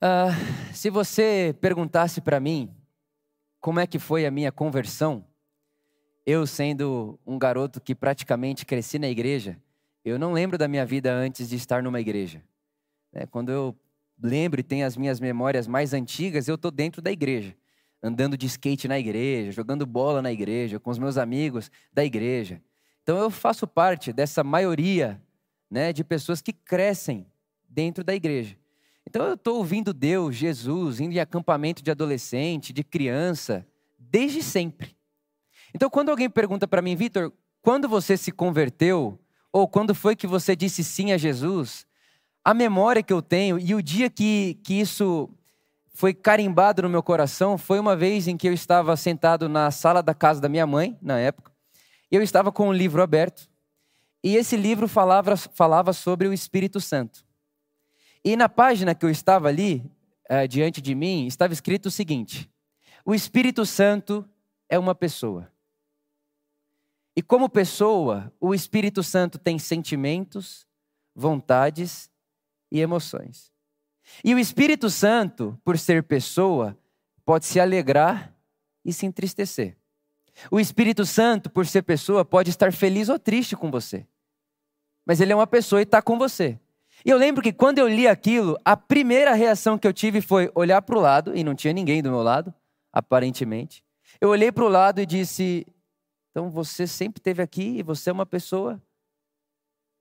Uh, se você perguntasse para mim como é que foi a minha conversão, eu sendo um garoto que praticamente cresci na igreja, eu não lembro da minha vida antes de estar numa igreja. É, quando eu lembro e tenho as minhas memórias mais antigas, eu estou dentro da igreja, andando de skate na igreja, jogando bola na igreja, com os meus amigos da igreja. Então eu faço parte dessa maioria né, de pessoas que crescem dentro da igreja. Então eu estou ouvindo Deus, Jesus, indo em acampamento de adolescente, de criança, desde sempre. Então quando alguém pergunta para mim, Vitor, quando você se converteu, ou quando foi que você disse sim a Jesus, a memória que eu tenho e o dia que, que isso foi carimbado no meu coração foi uma vez em que eu estava sentado na sala da casa da minha mãe, na época, e eu estava com um livro aberto, e esse livro falava, falava sobre o Espírito Santo. E na página que eu estava ali, é, diante de mim, estava escrito o seguinte: O Espírito Santo é uma pessoa. E como pessoa, o Espírito Santo tem sentimentos, vontades e emoções. E o Espírito Santo, por ser pessoa, pode se alegrar e se entristecer. O Espírito Santo, por ser pessoa, pode estar feliz ou triste com você. Mas ele é uma pessoa e está com você. E eu lembro que quando eu li aquilo, a primeira reação que eu tive foi olhar para o lado, e não tinha ninguém do meu lado, aparentemente. Eu olhei para o lado e disse: Então você sempre esteve aqui e você é uma pessoa?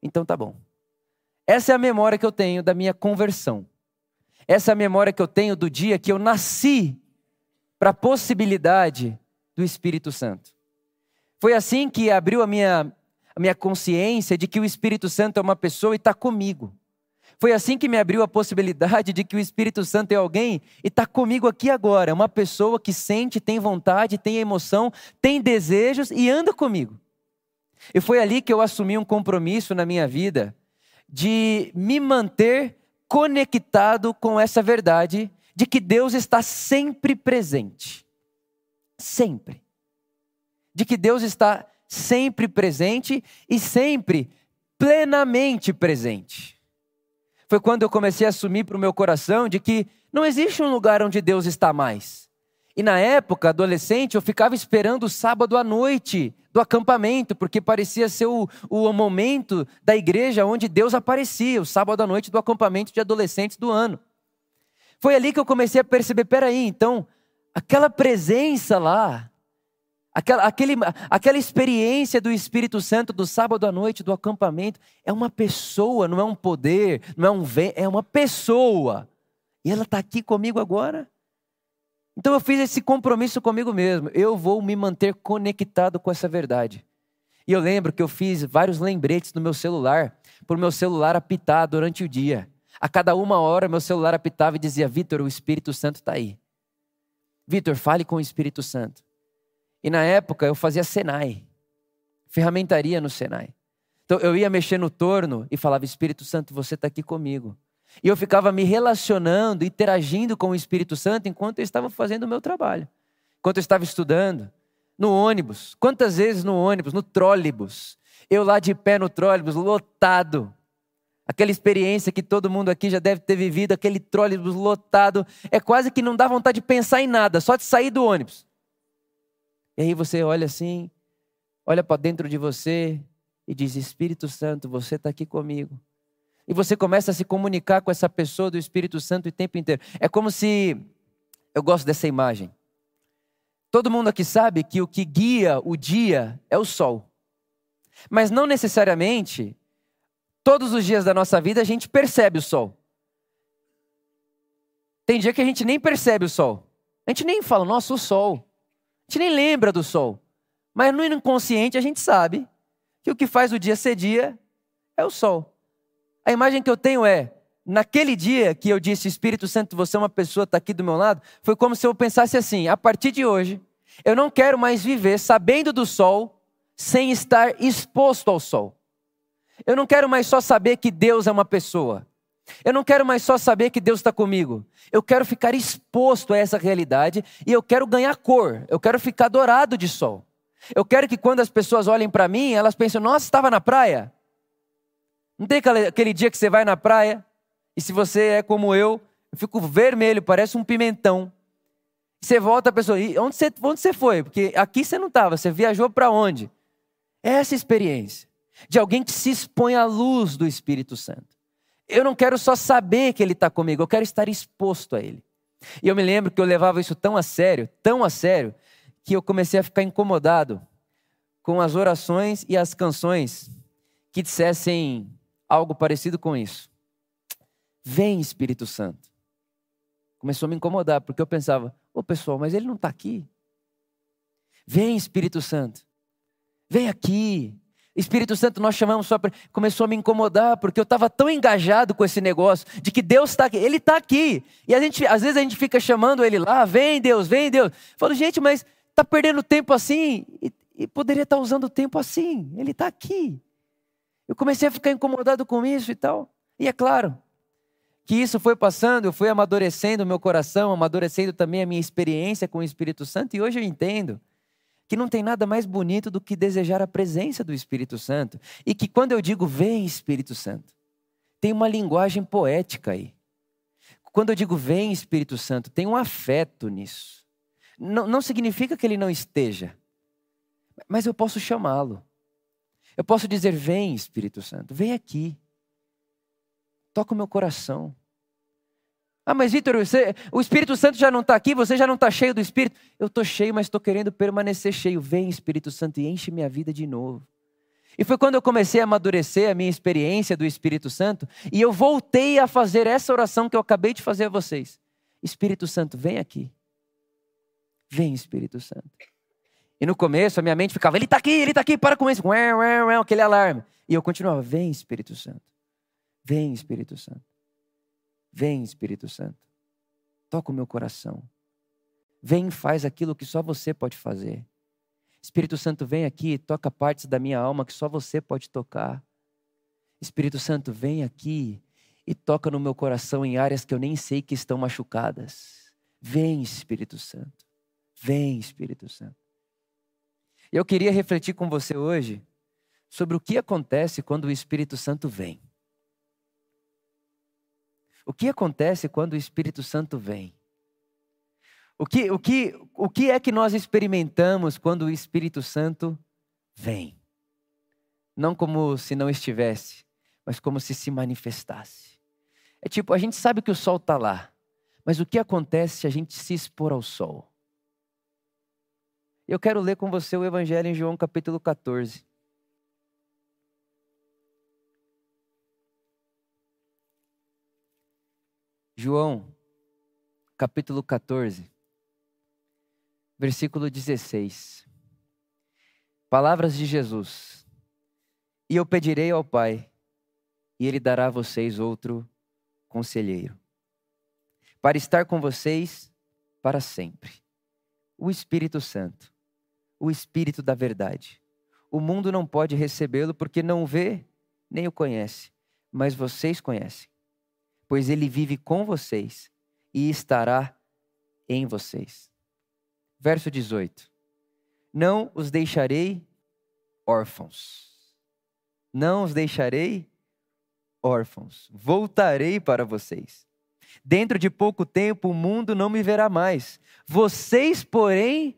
Então tá bom. Essa é a memória que eu tenho da minha conversão. Essa é a memória que eu tenho do dia que eu nasci para a possibilidade do Espírito Santo. Foi assim que abriu a minha, a minha consciência de que o Espírito Santo é uma pessoa e está comigo. Foi assim que me abriu a possibilidade de que o Espírito Santo é alguém e está comigo aqui agora. Uma pessoa que sente, tem vontade, tem emoção, tem desejos e anda comigo. E foi ali que eu assumi um compromisso na minha vida de me manter conectado com essa verdade de que Deus está sempre presente. Sempre. De que Deus está sempre presente e sempre plenamente presente foi quando eu comecei a assumir para o meu coração de que não existe um lugar onde Deus está mais. E na época, adolescente, eu ficava esperando o sábado à noite do acampamento, porque parecia ser o, o momento da igreja onde Deus aparecia, o sábado à noite do acampamento de adolescentes do ano. Foi ali que eu comecei a perceber: peraí, então, aquela presença lá, Aquela, aquele, aquela experiência do Espírito Santo do sábado à noite, do acampamento, é uma pessoa, não é um poder, não é um vento, é uma pessoa. E ela está aqui comigo agora. Então eu fiz esse compromisso comigo mesmo. Eu vou me manter conectado com essa verdade. E eu lembro que eu fiz vários lembretes no meu celular, para o meu celular apitar durante o dia. A cada uma hora, meu celular apitava e dizia: Vitor, o Espírito Santo está aí. Vitor, fale com o Espírito Santo. E na época eu fazia Senai, ferramentaria no Senai. Então eu ia mexer no torno e falava: Espírito Santo, você está aqui comigo. E eu ficava me relacionando, interagindo com o Espírito Santo enquanto eu estava fazendo o meu trabalho, enquanto eu estava estudando, no ônibus. Quantas vezes no ônibus, no trólebus, eu lá de pé no trólebus, lotado. Aquela experiência que todo mundo aqui já deve ter vivido, aquele trólebus lotado, é quase que não dá vontade de pensar em nada, só de sair do ônibus. E aí você olha assim, olha para dentro de você e diz: Espírito Santo, você está aqui comigo. E você começa a se comunicar com essa pessoa do Espírito Santo o tempo inteiro. É como se. Eu gosto dessa imagem. Todo mundo aqui sabe que o que guia o dia é o sol. Mas não necessariamente, todos os dias da nossa vida a gente percebe o sol. Tem dia que a gente nem percebe o sol. A gente nem fala, nossa, o sol. A gente nem lembra do sol. Mas no inconsciente a gente sabe que o que faz o dia ser dia é o sol. A imagem que eu tenho é, naquele dia que eu disse, Espírito Santo, você é uma pessoa, está aqui do meu lado, foi como se eu pensasse assim: a partir de hoje, eu não quero mais viver sabendo do sol sem estar exposto ao sol. Eu não quero mais só saber que Deus é uma pessoa. Eu não quero mais só saber que Deus está comigo. Eu quero ficar exposto a essa realidade e eu quero ganhar cor. Eu quero ficar dourado de sol. Eu quero que quando as pessoas olhem para mim, elas pensem: nossa, estava na praia. Não tem aquele dia que você vai na praia e se você é como eu, Eu fico vermelho, parece um pimentão. Você volta a pessoa, e onde você, onde você foi? Porque aqui você não estava, você viajou para onde? Essa experiência de alguém que se expõe à luz do Espírito Santo. Eu não quero só saber que ele está comigo, eu quero estar exposto a ele. E eu me lembro que eu levava isso tão a sério, tão a sério, que eu comecei a ficar incomodado com as orações e as canções que dissessem algo parecido com isso. Vem, Espírito Santo. Começou a me incomodar, porque eu pensava, ô pessoal, mas ele não está aqui. Vem, Espírito Santo. Vem aqui. Espírito Santo, nós chamamos só para. Começou a me incomodar, porque eu estava tão engajado com esse negócio de que Deus está aqui. Ele está aqui. E a gente, às vezes a gente fica chamando ele lá, vem Deus, vem Deus. Eu falo, gente, mas está perdendo tempo assim e, e poderia estar tá usando o tempo assim. Ele está aqui. Eu comecei a ficar incomodado com isso e tal. E é claro que isso foi passando, eu fui amadurecendo o meu coração, amadurecendo também a minha experiência com o Espírito Santo, e hoje eu entendo que não tem nada mais bonito do que desejar a presença do Espírito Santo. E que quando eu digo vem Espírito Santo, tem uma linguagem poética aí. Quando eu digo vem Espírito Santo, tem um afeto nisso. Não, não significa que ele não esteja, mas eu posso chamá-lo. Eu posso dizer: Vem, Espírito Santo, vem aqui. Toca o meu coração. Ah, mas Vitor, o Espírito Santo já não está aqui, você já não está cheio do Espírito. Eu estou cheio, mas estou querendo permanecer cheio. Vem, Espírito Santo, e enche minha vida de novo. E foi quando eu comecei a amadurecer a minha experiência do Espírito Santo, e eu voltei a fazer essa oração que eu acabei de fazer a vocês. Espírito Santo, vem aqui. Vem, Espírito Santo. E no começo a minha mente ficava, ele está aqui, ele está aqui, para com isso, aquele alarme. E eu continuava, vem Espírito Santo, vem Espírito Santo, vem Espírito Santo, toca o meu coração, vem e faz aquilo que só você pode fazer. Espírito Santo, vem aqui, toca partes da minha alma que só você pode tocar. Espírito Santo, vem aqui e toca no meu coração em áreas que eu nem sei que estão machucadas. Vem, Espírito Santo. Vem, Espírito Santo. Eu queria refletir com você hoje sobre o que acontece quando o Espírito Santo vem. O que acontece quando o Espírito Santo vem? O que, o que, o que é que nós experimentamos quando o Espírito Santo vem? Não como se não estivesse, mas como se se manifestasse. É tipo, a gente sabe que o sol está lá, mas o que acontece se a gente se expor ao sol? Eu quero ler com você o Evangelho em João capítulo 14. João, capítulo 14, versículo 16. Palavras de Jesus. E eu pedirei ao Pai, e Ele dará a vocês outro conselheiro, para estar com vocês para sempre. O Espírito Santo o Espírito da verdade. O mundo não pode recebê-lo porque não vê nem o conhece, mas vocês conhecem, pois ele vive com vocês e estará em vocês. Verso 18: Não os deixarei órfãos. Não os deixarei órfãos. Voltarei para vocês. Dentro de pouco tempo o mundo não me verá mais. Vocês, porém,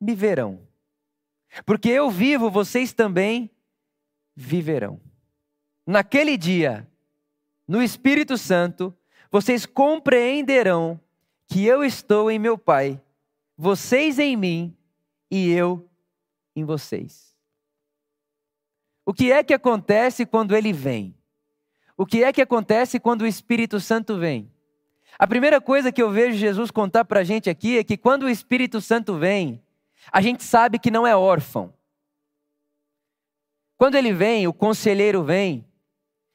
me verão. Porque eu vivo, vocês também viverão. Naquele dia, no Espírito Santo, vocês compreenderão que eu estou em meu Pai, vocês em mim e eu em vocês. O que é que acontece quando ele vem? O que é que acontece quando o Espírito Santo vem? A primeira coisa que eu vejo Jesus contar para a gente aqui é que quando o Espírito Santo vem, a gente sabe que não é órfão. Quando ele vem, o conselheiro vem,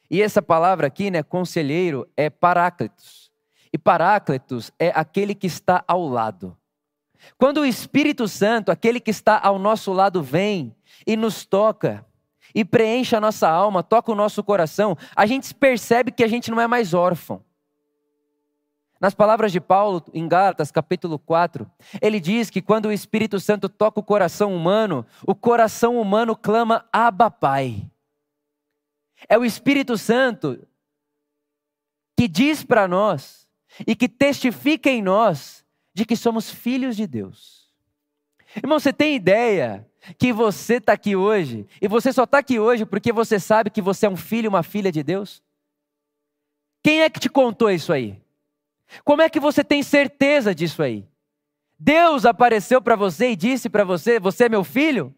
e essa palavra aqui, né, conselheiro, é paráclitos. E paráclitos é aquele que está ao lado. Quando o Espírito Santo, aquele que está ao nosso lado, vem e nos toca, e preenche a nossa alma, toca o nosso coração, a gente percebe que a gente não é mais órfão. Nas palavras de Paulo, em Gálatas, capítulo 4, ele diz que quando o Espírito Santo toca o coração humano, o coração humano clama Abba Pai. É o Espírito Santo que diz para nós e que testifica em nós de que somos filhos de Deus. Irmão, você tem ideia que você está aqui hoje e você só está aqui hoje porque você sabe que você é um filho, uma filha de Deus? Quem é que te contou isso aí? Como é que você tem certeza disso aí? Deus apareceu para você e disse para você: Você é meu filho?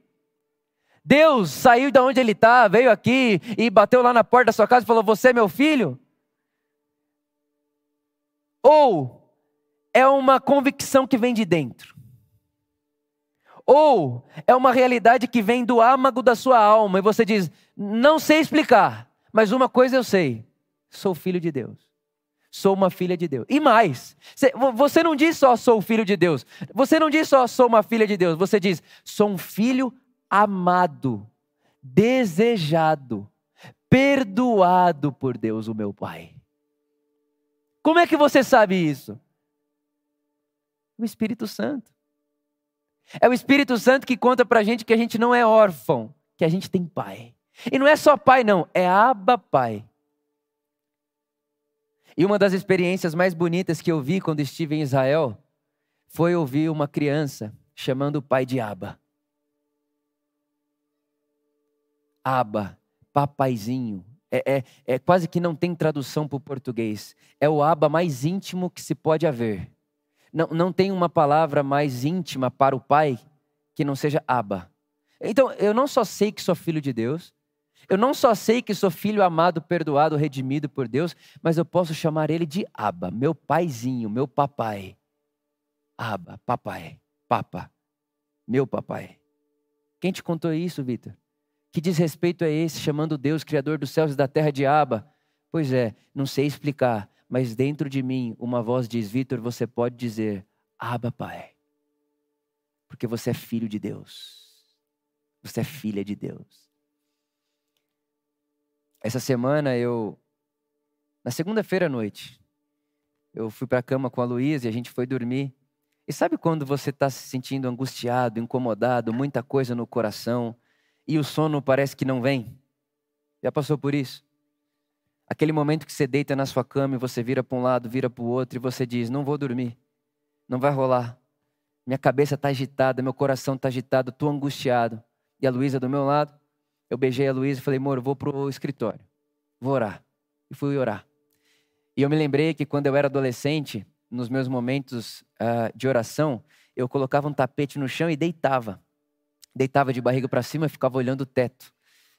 Deus saiu de onde ele está, veio aqui e bateu lá na porta da sua casa e falou: Você é meu filho? Ou é uma convicção que vem de dentro? Ou é uma realidade que vem do âmago da sua alma e você diz: Não sei explicar, mas uma coisa eu sei: sou filho de Deus sou uma filha de Deus. E mais, você não diz só sou filho de Deus. Você não diz só sou uma filha de Deus. Você diz sou um filho amado, desejado, perdoado por Deus, o meu Pai. Como é que você sabe isso? O Espírito Santo. É o Espírito Santo que conta pra gente que a gente não é órfão, que a gente tem pai. E não é só pai, não, é Abba Pai. E uma das experiências mais bonitas que eu vi quando estive em Israel foi ouvir uma criança chamando o pai de Abba. Abba, papaizinho. É, é, é quase que não tem tradução para o português. É o Abba mais íntimo que se pode haver. Não, não tem uma palavra mais íntima para o pai que não seja Abba. Então, eu não só sei que sou filho de Deus, eu não só sei que sou filho amado, perdoado, redimido por Deus, mas eu posso chamar ele de Abba, meu paizinho, meu papai. Abba, papai, papa, meu papai. Quem te contou isso, Vitor? Que desrespeito é esse, chamando Deus, Criador dos céus e da terra, de Abba? Pois é, não sei explicar, mas dentro de mim uma voz diz: Vitor, você pode dizer, Abba, Pai, porque você é filho de Deus, você é filha de Deus. Essa semana eu, na segunda-feira à noite, eu fui para a cama com a Luísa e a gente foi dormir. E sabe quando você está se sentindo angustiado, incomodado, muita coisa no coração e o sono parece que não vem? Já passou por isso? Aquele momento que você deita na sua cama e você vira para um lado, vira para o outro e você diz: Não vou dormir, não vai rolar. Minha cabeça está agitada, meu coração está agitado, estou angustiado. E a Luísa do meu lado, eu beijei a Luísa e falei, amor, vou para o escritório, vou orar. E fui orar. E eu me lembrei que quando eu era adolescente, nos meus momentos uh, de oração, eu colocava um tapete no chão e deitava. Deitava de barriga para cima e ficava olhando o teto.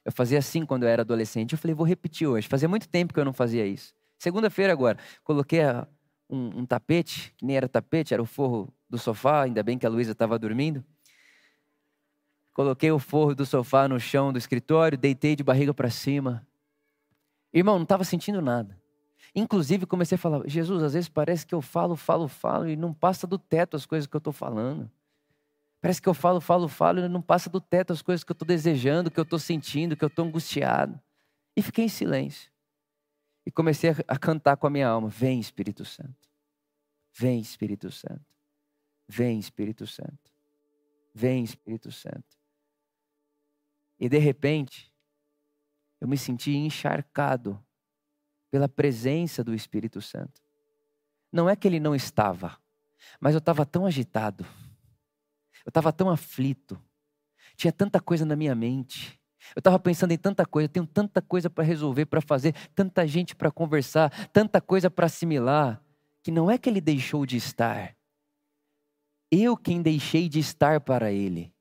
Eu fazia assim quando eu era adolescente. Eu falei, vou repetir hoje. Fazia muito tempo que eu não fazia isso. Segunda-feira agora, coloquei um, um, tapete, que nem era tapete, era o forro do sofá, ainda bem que a Luísa estava dormindo. Coloquei o forro do sofá no chão do escritório, deitei de barriga para cima. Irmão, não estava sentindo nada. Inclusive, comecei a falar: Jesus, às vezes parece que eu falo, falo, falo e não passa do teto as coisas que eu estou falando. Parece que eu falo, falo, falo e não passa do teto as coisas que eu estou desejando, que eu estou sentindo, que eu estou angustiado. E fiquei em silêncio. E comecei a cantar com a minha alma: Vem, Espírito Santo. Vem, Espírito Santo. Vem, Espírito Santo. Vem, Espírito Santo. E de repente, eu me senti encharcado pela presença do Espírito Santo. Não é que ele não estava, mas eu estava tão agitado, eu estava tão aflito, tinha tanta coisa na minha mente, eu estava pensando em tanta coisa, tenho tanta coisa para resolver, para fazer, tanta gente para conversar, tanta coisa para assimilar, que não é que ele deixou de estar, eu quem deixei de estar para ele.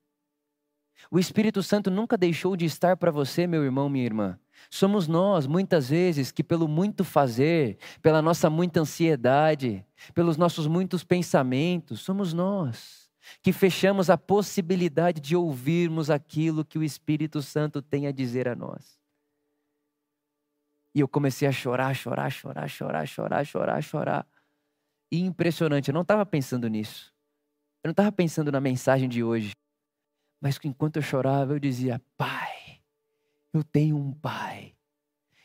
O Espírito Santo nunca deixou de estar para você, meu irmão, minha irmã. Somos nós, muitas vezes, que pelo muito fazer, pela nossa muita ansiedade, pelos nossos muitos pensamentos, somos nós que fechamos a possibilidade de ouvirmos aquilo que o Espírito Santo tem a dizer a nós. E eu comecei a chorar, chorar, chorar, chorar, chorar, chorar, chorar. E impressionante, eu não estava pensando nisso. Eu não estava pensando na mensagem de hoje. Mas enquanto eu chorava, eu dizia: Pai, eu tenho um pai.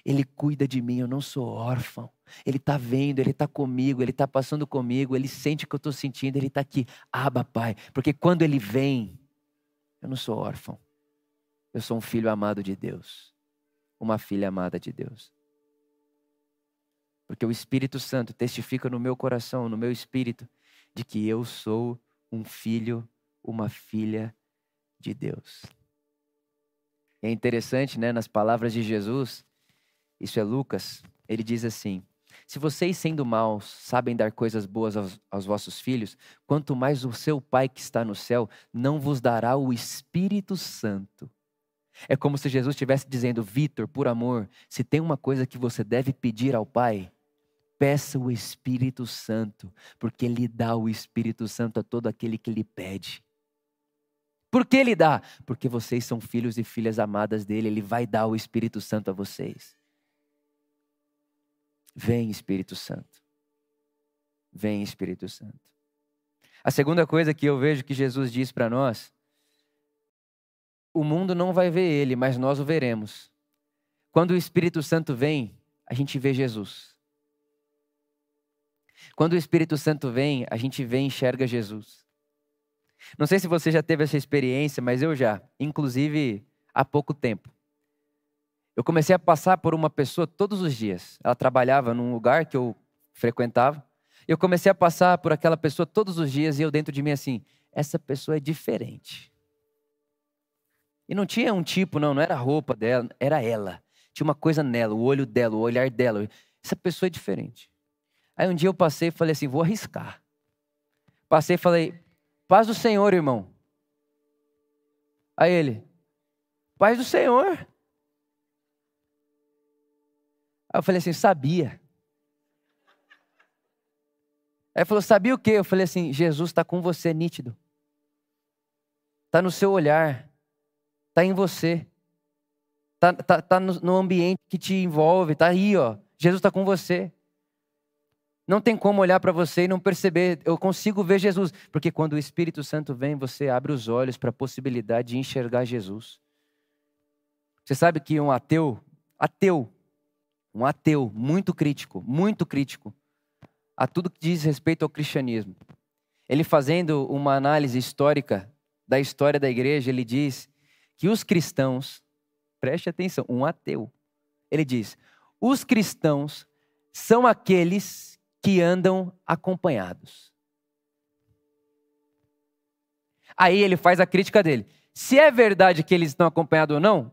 Ele cuida de mim, eu não sou órfão. Ele está vendo, ele está comigo, ele está passando comigo, ele sente o que eu estou sentindo, ele está aqui. Aba, Pai. Porque quando ele vem, eu não sou órfão. Eu sou um filho amado de Deus. Uma filha amada de Deus. Porque o Espírito Santo testifica no meu coração, no meu espírito, de que eu sou um filho, uma filha de Deus. É interessante, né, nas palavras de Jesus, isso é Lucas, ele diz assim: Se vocês, sendo maus, sabem dar coisas boas aos, aos, vossos filhos, quanto mais o seu Pai que está no céu não vos dará o Espírito Santo. É como se Jesus estivesse dizendo: Vitor, por amor, se tem uma coisa que você deve pedir ao Pai, peça o Espírito Santo, porque Ele dá o Espírito Santo a todo aquele que lhe pede. Por que Ele dá? Porque vocês são filhos e filhas amadas dele, Ele vai dar o Espírito Santo a vocês. Vem, Espírito Santo. Vem, Espírito Santo. A segunda coisa que eu vejo que Jesus diz para nós: o mundo não vai ver ele, mas nós o veremos. Quando o Espírito Santo vem, a gente vê Jesus. Quando o Espírito Santo vem, a gente vê e enxerga Jesus. Não sei se você já teve essa experiência, mas eu já, inclusive há pouco tempo. Eu comecei a passar por uma pessoa todos os dias. Ela trabalhava num lugar que eu frequentava. Eu comecei a passar por aquela pessoa todos os dias e eu dentro de mim assim, essa pessoa é diferente. E não tinha um tipo, não, não era a roupa dela, era ela. Tinha uma coisa nela, o olho dela, o olhar dela. Essa pessoa é diferente. Aí um dia eu passei e falei assim, vou arriscar. Passei e falei, Paz do Senhor, irmão. Aí ele, paz do Senhor. Aí eu falei assim, sabia. Aí falou, sabia o quê? Eu falei assim, Jesus está com você, nítido. Está no seu olhar. Está em você. Está tá, tá no, no ambiente que te envolve. Está aí, ó. Jesus está com você. Não tem como olhar para você e não perceber. Eu consigo ver Jesus. Porque quando o Espírito Santo vem, você abre os olhos para a possibilidade de enxergar Jesus. Você sabe que um ateu, ateu, um ateu muito crítico, muito crítico a tudo que diz respeito ao cristianismo. Ele fazendo uma análise histórica da história da igreja, ele diz que os cristãos, preste atenção, um ateu, ele diz: os cristãos são aqueles que andam acompanhados. Aí ele faz a crítica dele. Se é verdade que eles estão acompanhados ou não,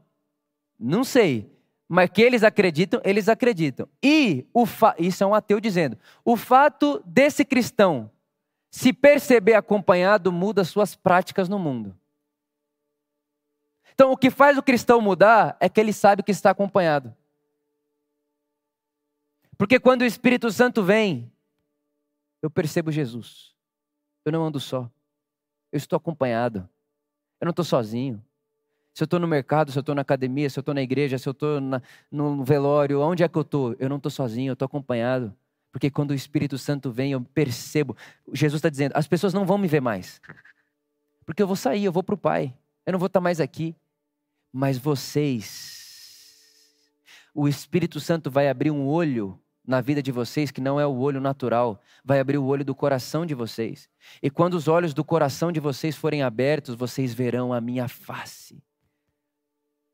não sei. Mas que eles acreditam, eles acreditam. E o fa... isso é um ateu dizendo: o fato desse cristão se perceber acompanhado muda suas práticas no mundo. Então, o que faz o cristão mudar é que ele sabe que está acompanhado. Porque quando o Espírito Santo vem, eu percebo Jesus. Eu não ando só. Eu estou acompanhado. Eu não estou sozinho. Se eu estou no mercado, se eu estou na academia, se eu estou na igreja, se eu estou no velório, onde é que eu estou? Eu não estou sozinho, eu estou acompanhado. Porque quando o Espírito Santo vem, eu percebo. Jesus está dizendo: as pessoas não vão me ver mais. Porque eu vou sair, eu vou para o Pai. Eu não vou estar mais aqui. Mas vocês, o Espírito Santo vai abrir um olho na vida de vocês que não é o olho natural, vai abrir o olho do coração de vocês. E quando os olhos do coração de vocês forem abertos, vocês verão a minha face.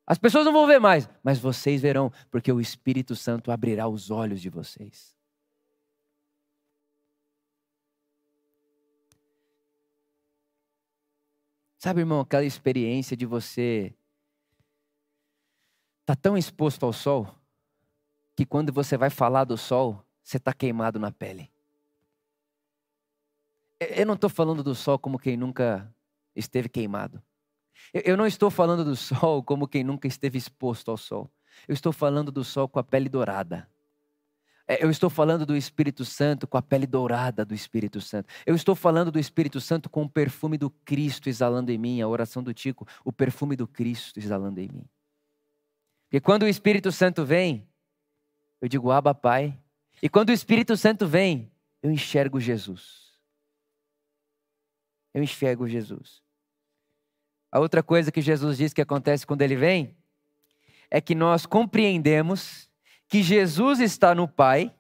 As pessoas não vão ver mais, mas vocês verão, porque o Espírito Santo abrirá os olhos de vocês. Sabe, irmão, aquela experiência de você tá tão exposto ao sol que quando você vai falar do sol, você está queimado na pele. Eu não estou falando do sol como quem nunca esteve queimado. Eu não estou falando do sol como quem nunca esteve exposto ao sol. Eu estou falando do sol com a pele dourada. É, eu estou falando do Espírito Santo com a pele dourada do Espírito Santo. Eu estou falando do Espírito Santo com o perfume do Cristo exalando em mim, a oração do Tico, o perfume do Cristo exalando em mim. Porque quando o Espírito Santo vem, eu digo, Abba, Pai. E quando o Espírito Santo vem, eu enxergo Jesus. Eu enxergo Jesus. A outra coisa que Jesus diz que acontece quando ele vem é que nós compreendemos que Jesus está no Pai,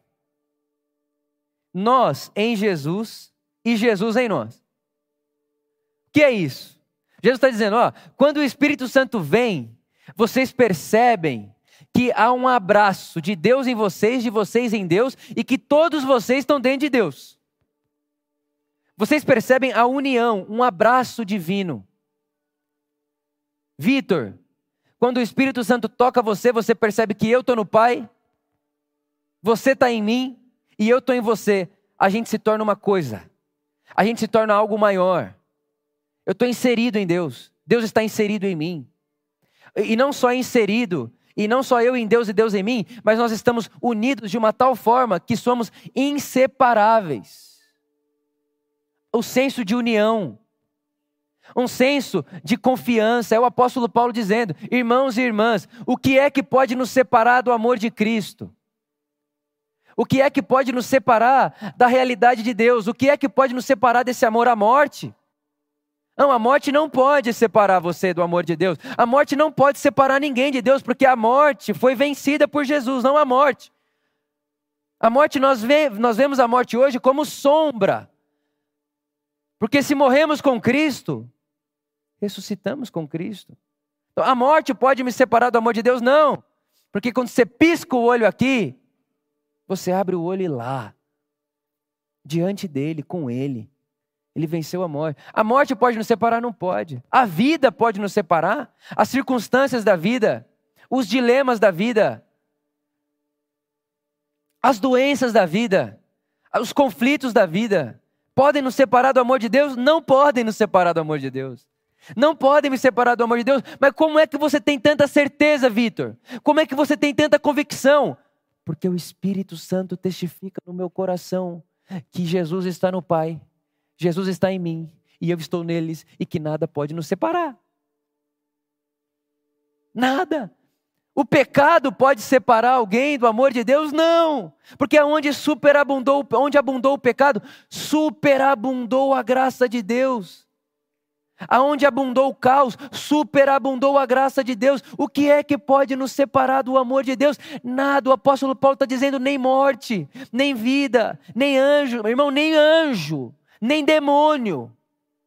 nós em Jesus e Jesus em nós. O que é isso? Jesus está dizendo, ó, quando o Espírito Santo vem, vocês percebem que há um abraço de Deus em vocês, de vocês em Deus, e que todos vocês estão dentro de Deus. Vocês percebem a união, um abraço divino. Vitor, quando o Espírito Santo toca você, você percebe que eu estou no Pai, você está em mim e eu estou em você. A gente se torna uma coisa, a gente se torna algo maior. Eu estou inserido em Deus, Deus está inserido em mim. E não só inserido, e não só eu em Deus e Deus em mim, mas nós estamos unidos de uma tal forma que somos inseparáveis. O senso de união, um senso de confiança. É o apóstolo Paulo dizendo: irmãos e irmãs, o que é que pode nos separar do amor de Cristo? O que é que pode nos separar da realidade de Deus? O que é que pode nos separar desse amor à morte? Não, a morte não pode separar você do amor de Deus. A morte não pode separar ninguém de Deus, porque a morte foi vencida por Jesus, não a morte. A morte, nós, nós vemos a morte hoje como sombra. Porque se morremos com Cristo, ressuscitamos com Cristo. Então, a morte pode me separar do amor de Deus? Não. Porque quando você pisca o olho aqui, você abre o olho lá, diante dele, com ele. Ele venceu a morte. A morte pode nos separar? Não pode. A vida pode nos separar? As circunstâncias da vida, os dilemas da vida, as doenças da vida, os conflitos da vida, podem nos separar do amor de Deus? Não podem nos separar do amor de Deus. Não podem me separar do amor de Deus. Mas como é que você tem tanta certeza, Vitor? Como é que você tem tanta convicção? Porque o Espírito Santo testifica no meu coração que Jesus está no Pai, Jesus está em mim e eu estou neles e que nada pode nos separar. Nada. O pecado pode separar alguém do amor de Deus? Não, porque onde superabundou, onde abundou o pecado, superabundou a graça de Deus. Aonde abundou o caos, superabundou a graça de Deus. O que é que pode nos separar do amor de Deus? Nada. O apóstolo Paulo está dizendo: nem morte, nem vida, nem anjo, meu irmão, nem anjo, nem demônio,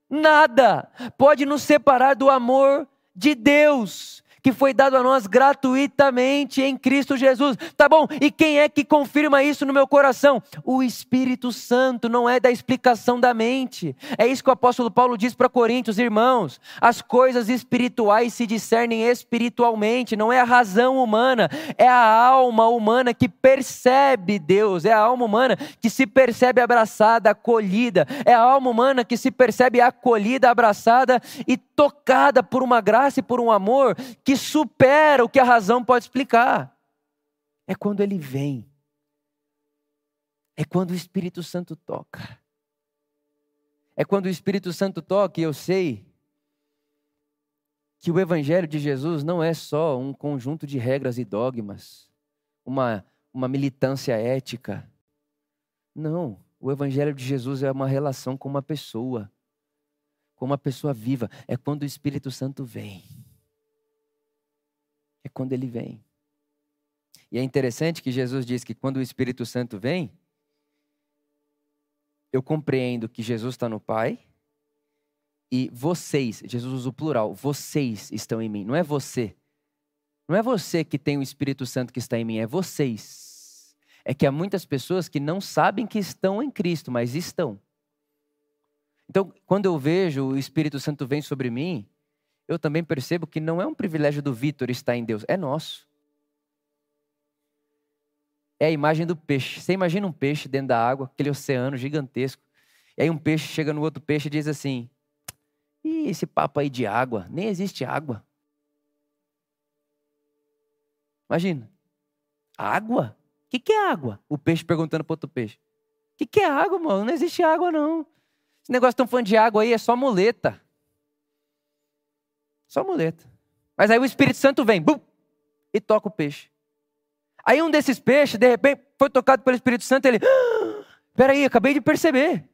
nada pode nos separar do amor de Deus que foi dado a nós gratuitamente em Cristo Jesus. Tá bom? E quem é que confirma isso no meu coração? O Espírito Santo, não é da explicação da mente. É isso que o apóstolo Paulo diz para Coríntios, irmãos. As coisas espirituais se discernem espiritualmente, não é a razão humana, é a alma humana que percebe Deus, é a alma humana que se percebe abraçada, acolhida, é a alma humana que se percebe acolhida, abraçada e tocada por uma graça e por um amor que supera o que a razão pode explicar. É quando ele vem. É quando o Espírito Santo toca. É quando o Espírito Santo toca e eu sei que o Evangelho de Jesus não é só um conjunto de regras e dogmas, uma, uma militância ética. Não, o Evangelho de Jesus é uma relação com uma pessoa como uma pessoa viva. É quando o Espírito Santo vem. É quando ele vem. E é interessante que Jesus diz que quando o Espírito Santo vem, eu compreendo que Jesus está no Pai e vocês, Jesus usa o plural, vocês estão em mim. Não é você. Não é você que tem o Espírito Santo que está em mim, é vocês. É que há muitas pessoas que não sabem que estão em Cristo, mas estão. Então, quando eu vejo o Espírito Santo vem sobre mim, eu também percebo que não é um privilégio do Vitor estar em Deus, é nosso. É a imagem do peixe. Você imagina um peixe dentro da água, aquele oceano gigantesco. E aí um peixe chega no outro peixe e diz assim: Ih, esse papo aí de água, nem existe água. Imagina. Água? O que, que é água? O peixe perguntando para outro peixe. O que, que é água, mano? Não existe água, não. Esse negócio tão falando de água aí é só muleta. Só muleta. Mas aí o Espírito Santo vem, bum, e toca o peixe. Aí um desses peixes, de repente, foi tocado pelo Espírito Santo, ele, ah, peraí, acabei de perceber.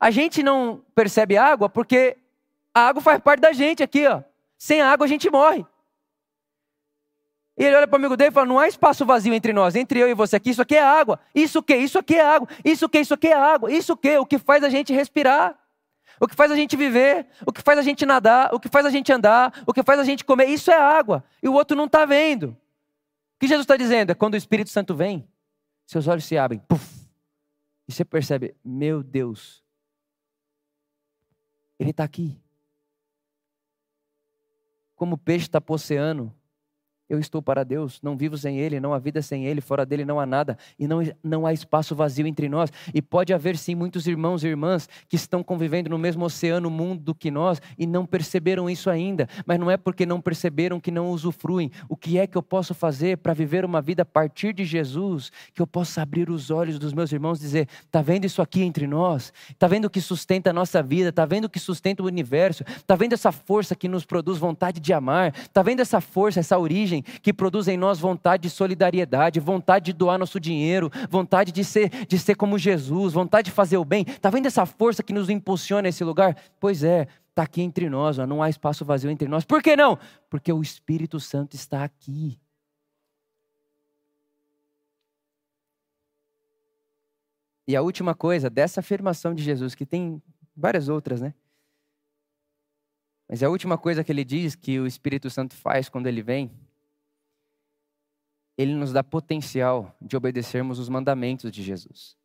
A gente não percebe água porque a água faz parte da gente aqui, ó. Sem água a gente morre. E ele olha para o amigo dele e fala: Não há espaço vazio entre nós, entre eu e você aqui. Isso aqui é água. Isso que? Isso aqui é água. Isso que? Isso aqui é água. Isso que? O que faz a gente respirar. O que faz a gente viver. O que faz a gente nadar. O que faz a gente andar. O que faz a gente comer. Isso é água. E o outro não está vendo. que Jesus está dizendo? É quando o Espírito Santo vem, seus olhos se abrem, puff, e você percebe, meu Deus, Ele está aqui. Como o peixe está po oceano, eu estou para Deus, não vivo sem Ele, não há vida sem Ele, fora dele não há nada, e não, não há espaço vazio entre nós. E pode haver sim muitos irmãos e irmãs que estão convivendo no mesmo oceano mundo do que nós e não perceberam isso ainda, mas não é porque não perceberam que não usufruem. O que é que eu posso fazer para viver uma vida a partir de Jesus, que eu possa abrir os olhos dos meus irmãos e dizer: está vendo isso aqui entre nós? Está vendo o que sustenta a nossa vida? Está vendo o que sustenta o universo? Está vendo essa força que nos produz vontade de amar? Está vendo essa força, essa origem? Que produz em nós vontade de solidariedade, vontade de doar nosso dinheiro, vontade de ser, de ser como Jesus, vontade de fazer o bem. Está vendo essa força que nos impulsiona a esse lugar? Pois é, está aqui entre nós, ó, não há espaço vazio entre nós. Por que não? Porque o Espírito Santo está aqui. E a última coisa dessa afirmação de Jesus, que tem várias outras, né? Mas a última coisa que ele diz que o Espírito Santo faz quando ele vem ele nos dá potencial de obedecermos os mandamentos de Jesus.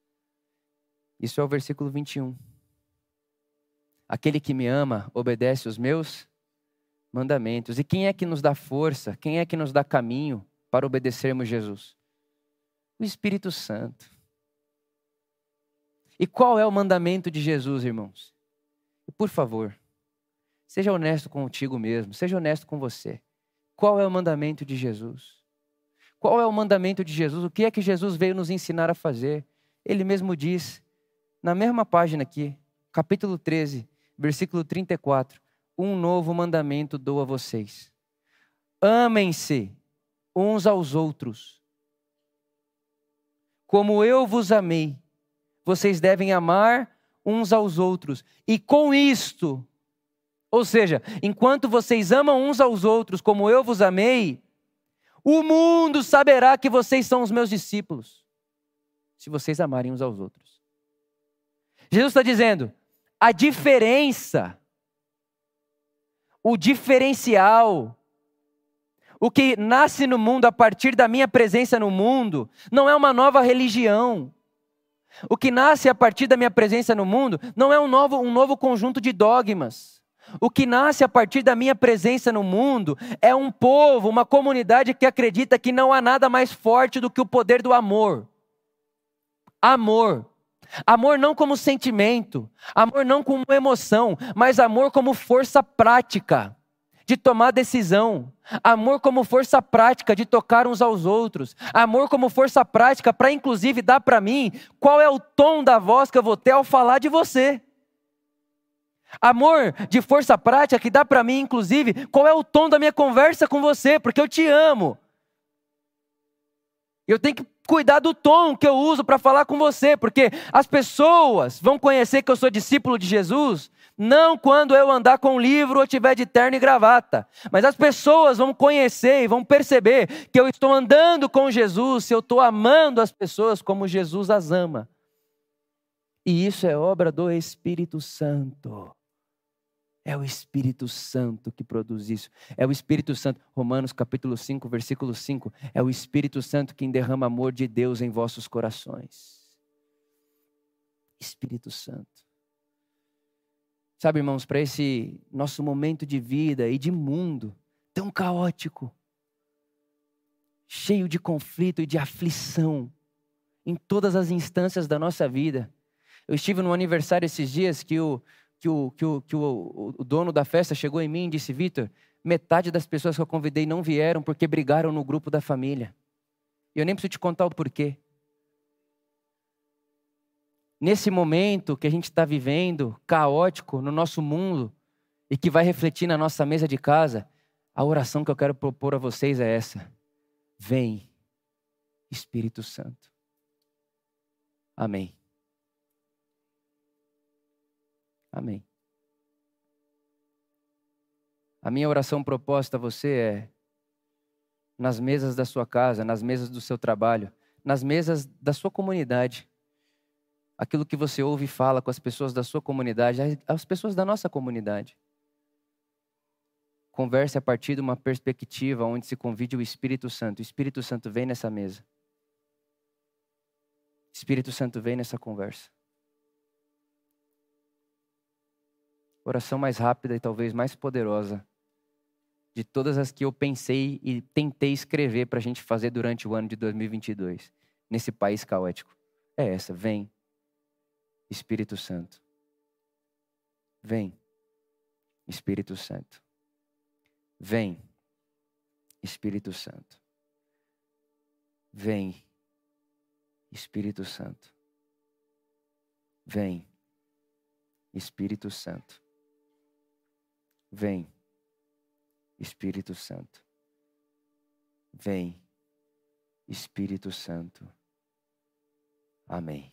Isso é o versículo 21. Aquele que me ama obedece os meus mandamentos. E quem é que nos dá força? Quem é que nos dá caminho para obedecermos Jesus? O Espírito Santo. E qual é o mandamento de Jesus, irmãos? por favor, seja honesto contigo mesmo, seja honesto com você. Qual é o mandamento de Jesus? Qual é o mandamento de Jesus? O que é que Jesus veio nos ensinar a fazer? Ele mesmo diz, na mesma página aqui, capítulo 13, versículo 34: Um novo mandamento dou a vocês. Amem-se uns aos outros. Como eu vos amei, vocês devem amar uns aos outros. E com isto, ou seja, enquanto vocês amam uns aos outros como eu vos amei, o mundo saberá que vocês são os meus discípulos, se vocês amarem uns aos outros. Jesus está dizendo: a diferença, o diferencial, o que nasce no mundo a partir da minha presença no mundo, não é uma nova religião. O que nasce a partir da minha presença no mundo não é um novo, um novo conjunto de dogmas. O que nasce a partir da minha presença no mundo é um povo, uma comunidade que acredita que não há nada mais forte do que o poder do amor. Amor. Amor não como sentimento, amor não como emoção, mas amor como força prática de tomar decisão, amor como força prática de tocar uns aos outros, amor como força prática para inclusive dar para mim qual é o tom da voz que eu vou ter ao falar de você. Amor de força prática que dá para mim, inclusive, qual é o tom da minha conversa com você, porque eu te amo. Eu tenho que cuidar do tom que eu uso para falar com você, porque as pessoas vão conhecer que eu sou discípulo de Jesus, não quando eu andar com um livro ou tiver de terno e gravata, mas as pessoas vão conhecer e vão perceber que eu estou andando com Jesus, se eu estou amando as pessoas como Jesus as ama. E isso é obra do Espírito Santo. É o Espírito Santo que produz isso. É o Espírito Santo. Romanos capítulo 5, versículo 5. É o Espírito Santo quem derrama amor de Deus em vossos corações. Espírito Santo. Sabe, irmãos, para esse nosso momento de vida e de mundo tão caótico, cheio de conflito e de aflição em todas as instâncias da nossa vida. Eu estive no aniversário esses dias que o, que o, que o, que o, o dono da festa chegou em mim e disse: Vitor, metade das pessoas que eu convidei não vieram porque brigaram no grupo da família. E eu nem preciso te contar o porquê. Nesse momento que a gente está vivendo, caótico no nosso mundo, e que vai refletir na nossa mesa de casa, a oração que eu quero propor a vocês é essa: Vem, Espírito Santo. Amém. Amém. A minha oração proposta a você é: nas mesas da sua casa, nas mesas do seu trabalho, nas mesas da sua comunidade, aquilo que você ouve e fala com as pessoas da sua comunidade, as pessoas da nossa comunidade. converse a partir de uma perspectiva onde se convide o Espírito Santo. O Espírito Santo vem nessa mesa. Espírito Santo vem nessa conversa. Oração mais rápida e talvez mais poderosa de todas as que eu pensei e tentei escrever para a gente fazer durante o ano de 2022, nesse país caótico. É essa: vem, Espírito Santo. Vem, Espírito Santo. Vem, Espírito Santo. Vem, Espírito Santo. Vem, Espírito Santo. Vem, Espírito Santo. Vem, Espírito Santo. Amém.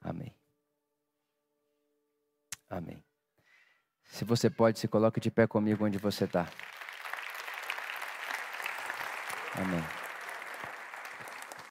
Amém. Amém. Se você pode, se coloque de pé comigo onde você está. Amém.